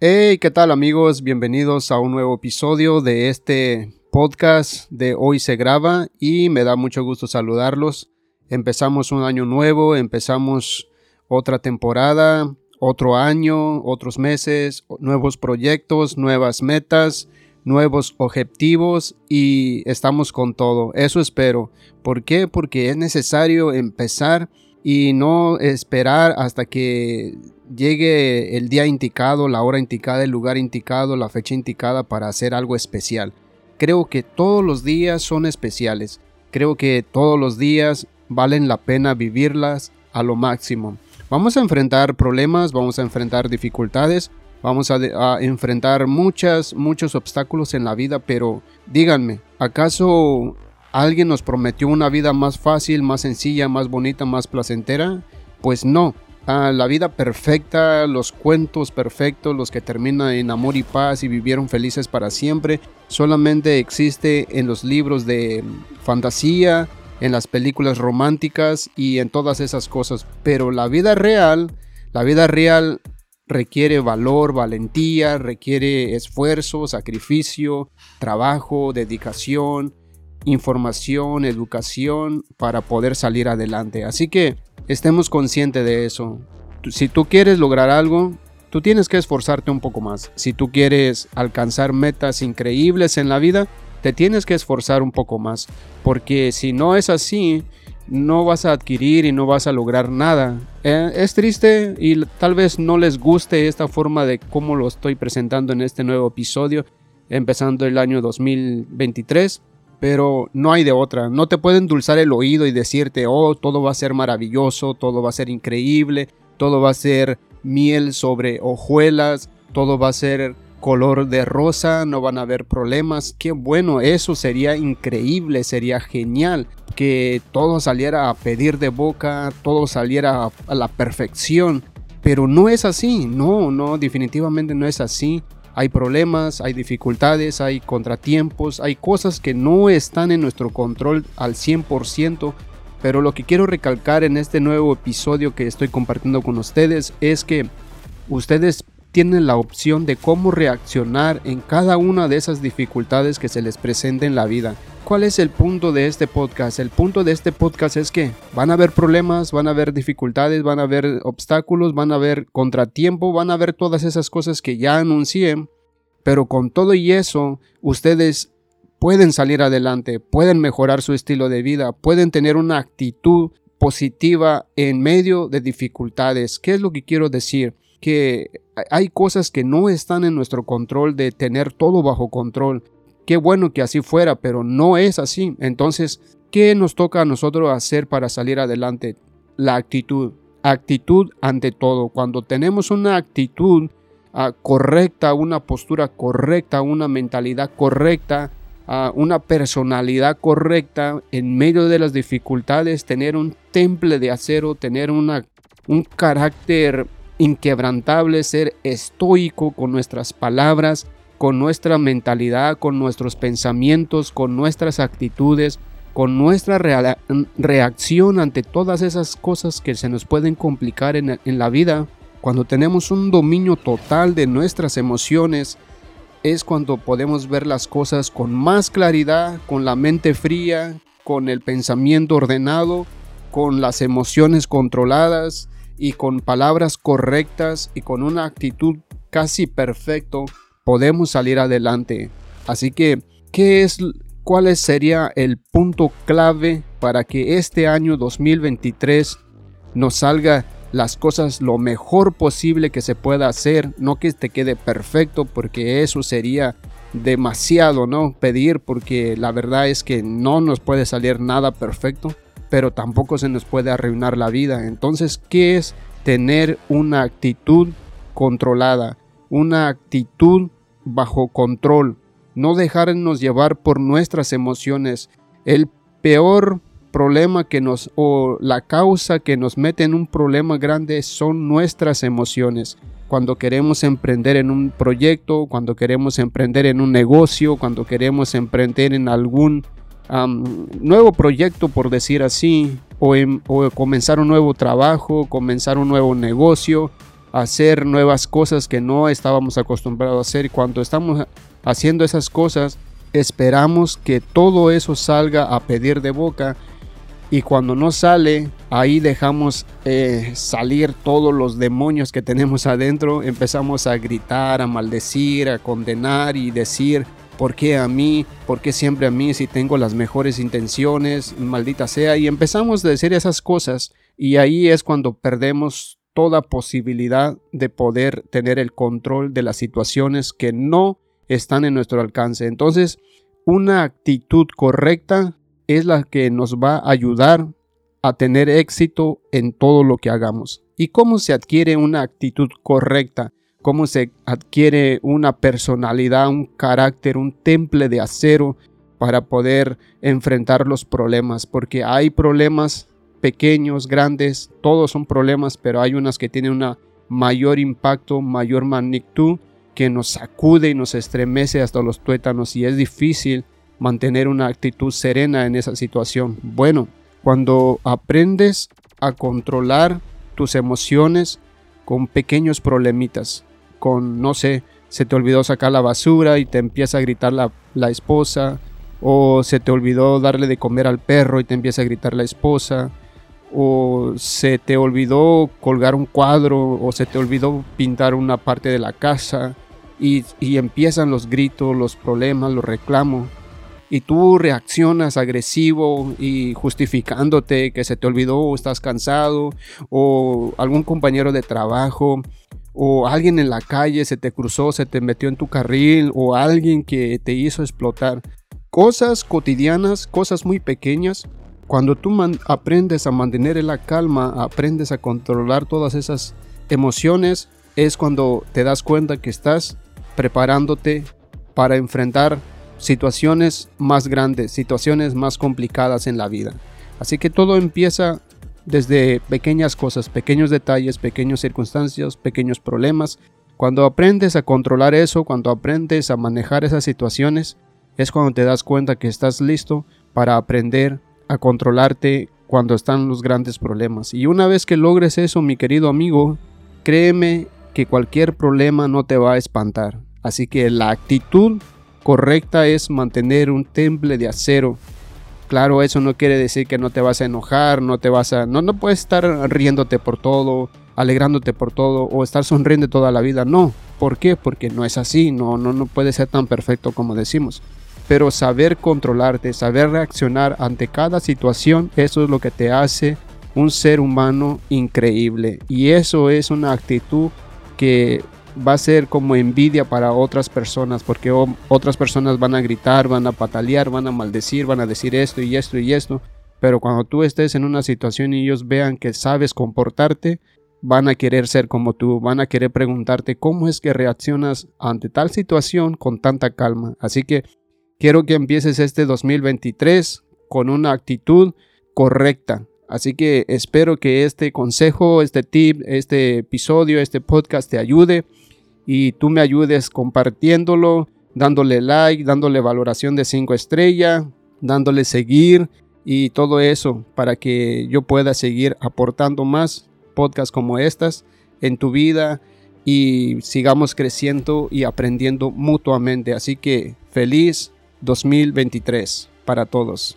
Hey, ¿qué tal amigos? Bienvenidos a un nuevo episodio de este podcast de Hoy se graba y me da mucho gusto saludarlos. Empezamos un año nuevo, empezamos otra temporada, otro año, otros meses, nuevos proyectos, nuevas metas, nuevos objetivos y estamos con todo. Eso espero. ¿Por qué? Porque es necesario empezar y no esperar hasta que llegue el día indicado, la hora indicada, el lugar indicado, la fecha indicada para hacer algo especial. Creo que todos los días son especiales. Creo que todos los días valen la pena vivirlas a lo máximo. Vamos a enfrentar problemas, vamos a enfrentar dificultades, vamos a, enfrentar muchas, muchos obstáculos en la vida, pero díganme, ¿acaso alguien nos prometió una vida más fácil, más sencilla, más bonita, más placentera? Pues no, la vida perfecta, los cuentos perfectos, los que terminan en amor y paz y vivieron felices para siempre, solamente existe en los libros de fantasía, en las películas románticas y en todas esas cosas. Pero la vida real, la vida real requiere valor, valentía, requiere esfuerzo, sacrificio, trabajo, dedicación, información, educación para poder salir adelante. Así que estemos conscientes de eso. Si tú quieres lograr algo, tú tienes que esforzarte un poco más. Si tú quieres alcanzar metas increíbles en la vida, te tienes que esforzar un poco más. Porque si no es así, no vas a adquirir y no vas a lograr nada. Eh, es triste y tal vez no les guste esta forma de cómo lo estoy presentando en este nuevo episodio, empezando el año 2023 pero no hay de otra. No te pueden endulzar el oído y decirte, oh, todo va a ser maravilloso, todo va a ser increíble, todo va a ser miel sobre hojuelas, todo va a ser color de rosa, no van a haber problemas. Qué bueno, eso sería increíble, sería genial. Que todo saliera a pedir de boca, todo saliera a la perfección. Pero no es así, no, no, definitivamente no es así hay problemas, hay dificultades, hay contratiempos, hay cosas que no están en nuestro control al 100%, pero lo que quiero recalcar en este nuevo episodio que estoy compartiendo con ustedes es que ustedes tienen la opción de cómo reaccionar en cada una de esas dificultades que se les presenta en la vida. ¿Cuál es el punto de este podcast? El punto de este podcast es que van a haber problemas, van a haber dificultades, van a haber obstáculos, van a haber contratiempo, van a haber todas esas cosas que ya anuncié, pero con todo y eso, ustedes pueden salir adelante, pueden mejorar su estilo de vida, pueden tener una actitud positiva en medio de dificultades. ¿Qué es lo que quiero decir? Que hay cosas que no están en nuestro control de tener todo bajo control. Qué bueno que así fuera, pero no es así. Entonces, ¿qué nos toca a nosotros hacer para salir adelante? La actitud. Actitud ante todo. Cuando tenemos una actitud uh, correcta, una postura correcta, una mentalidad correcta, uh, una personalidad correcta en medio de las dificultades, tener un temple de acero, tener una, un carácter inquebrantable, ser estoico con nuestras palabras, con nuestra mentalidad, con nuestros pensamientos, con nuestras actitudes, con nuestra reacción ante todas esas cosas que se nos pueden complicar en, la vida, cuando tenemos un dominio total de nuestras emociones, es cuando podemos ver las cosas con más claridad, con la mente fría, con el pensamiento ordenado, con las emociones controladas y con palabras correctas y con una actitud casi perfecta podemos salir adelante. Así que, ¿qué es, ¿cuál sería el punto clave para que este año 2023 nos salga las cosas lo mejor posible que se pueda hacer? No que te quede perfecto, porque eso sería demasiado, ¿no? Pedir, porque la verdad es que no nos puede salir nada perfecto, pero tampoco se nos puede arruinar la vida. Entonces, ¿qué es tener una actitud controlada? Una actitud bajo control, no dejarnos llevar por nuestras emociones. El peor problema que nos o la causa que nos mete en un problema grande son nuestras emociones. Cuando queremos emprender en un proyecto, cuando queremos emprender en un negocio, cuando queremos emprender en algún nuevo proyecto, por decir así, o, o comenzar un nuevo trabajo, comenzar un nuevo negocio, hacer nuevas cosas que no estábamos acostumbrados a hacer. Y cuando estamos haciendo esas cosas, esperamos que todo eso salga a pedir de boca. Y cuando no sale, ahí dejamos eh, salir todos los demonios que tenemos adentro. Empezamos a gritar, a maldecir, a condenar y decir, ¿por qué a mí? ¿Por qué siempre a mí si tengo las mejores intenciones? Maldita sea. Y empezamos a decir esas cosas. Y ahí es cuando perdemos toda posibilidad de poder tener el control de las situaciones que no están en nuestro alcance. Entonces, una actitud correcta es la que nos va a ayudar a tener éxito en todo lo que hagamos. ¿Y cómo se adquiere una actitud correcta? ¿Cómo se adquiere una personalidad, un carácter, un temple de acero para poder enfrentar los problemas? Porque hay problemas pequeños, grandes, todos son problemas, pero hay unas que tienen un mayor impacto, mayor magnitud, que nos sacude y nos estremece hasta los tuétanos y es difícil mantener una actitud serena en esa situación. Bueno, cuando aprendes a controlar tus emociones con pequeños problemitas, con, no sé, se te olvidó sacar la basura y te empieza a gritar la, la esposa, o se te olvidó darle de comer al perro y te empieza a gritar la esposa, o se te olvidó colgar un cuadro o se te olvidó pintar una parte de la casa y, empiezan los gritos, los problemas, los reclamos y tú reaccionas agresivo y justificándote que se te olvidó o estás cansado o algún compañero de trabajo o alguien en la calle se te cruzó, se te metió en tu carril o alguien que te hizo explotar. Cosas cotidianas, cosas muy pequeñas cuando tú aprendes a mantener la calma, aprendes a controlar todas esas emociones, es cuando te das cuenta que estás preparándote para enfrentar situaciones más grandes, situaciones más complicadas en la vida. Así que todo empieza desde pequeñas cosas, pequeños detalles, pequeñas circunstancias, pequeños problemas. Cuando aprendes a controlar eso, cuando aprendes a manejar esas situaciones, es cuando te das cuenta que estás listo para aprender a controlarte cuando están los grandes problemas. Y una vez que logres eso, mi querido amigo, créeme que cualquier problema no te va a espantar. Así que la actitud correcta es mantener un temple de acero. Claro, eso no quiere decir que no te vas a enojar, no te vas a no no puedes estar riéndote por todo, alegrándote por todo o estar sonriendo toda la vida. No, ¿por qué? Porque no es así, no no no puede ser tan perfecto como decimos pero saber controlarte, saber reaccionar ante cada situación, eso es lo que te hace un ser humano increíble. Y eso es una actitud que va a ser como envidia para otras personas, porque otras personas van a gritar, van a patalear, van a maldecir, van a decir esto y esto y esto. Pero cuando tú estés en una situación y ellos vean que sabes comportarte, van a querer ser como tú, van a querer preguntarte cómo es que reaccionas ante tal situación con tanta calma. Así que Quiero que empieces este 2023 con una actitud correcta. Así que espero que este consejo, este tip, este episodio, este podcast te ayude y tú me ayudes compartiéndolo, dándole like, dándole valoración de 5 estrellas, dándole seguir y todo eso para que yo pueda seguir aportando más podcasts como estas en tu vida y sigamos creciendo y aprendiendo mutuamente. Así que feliz 2023 para todos.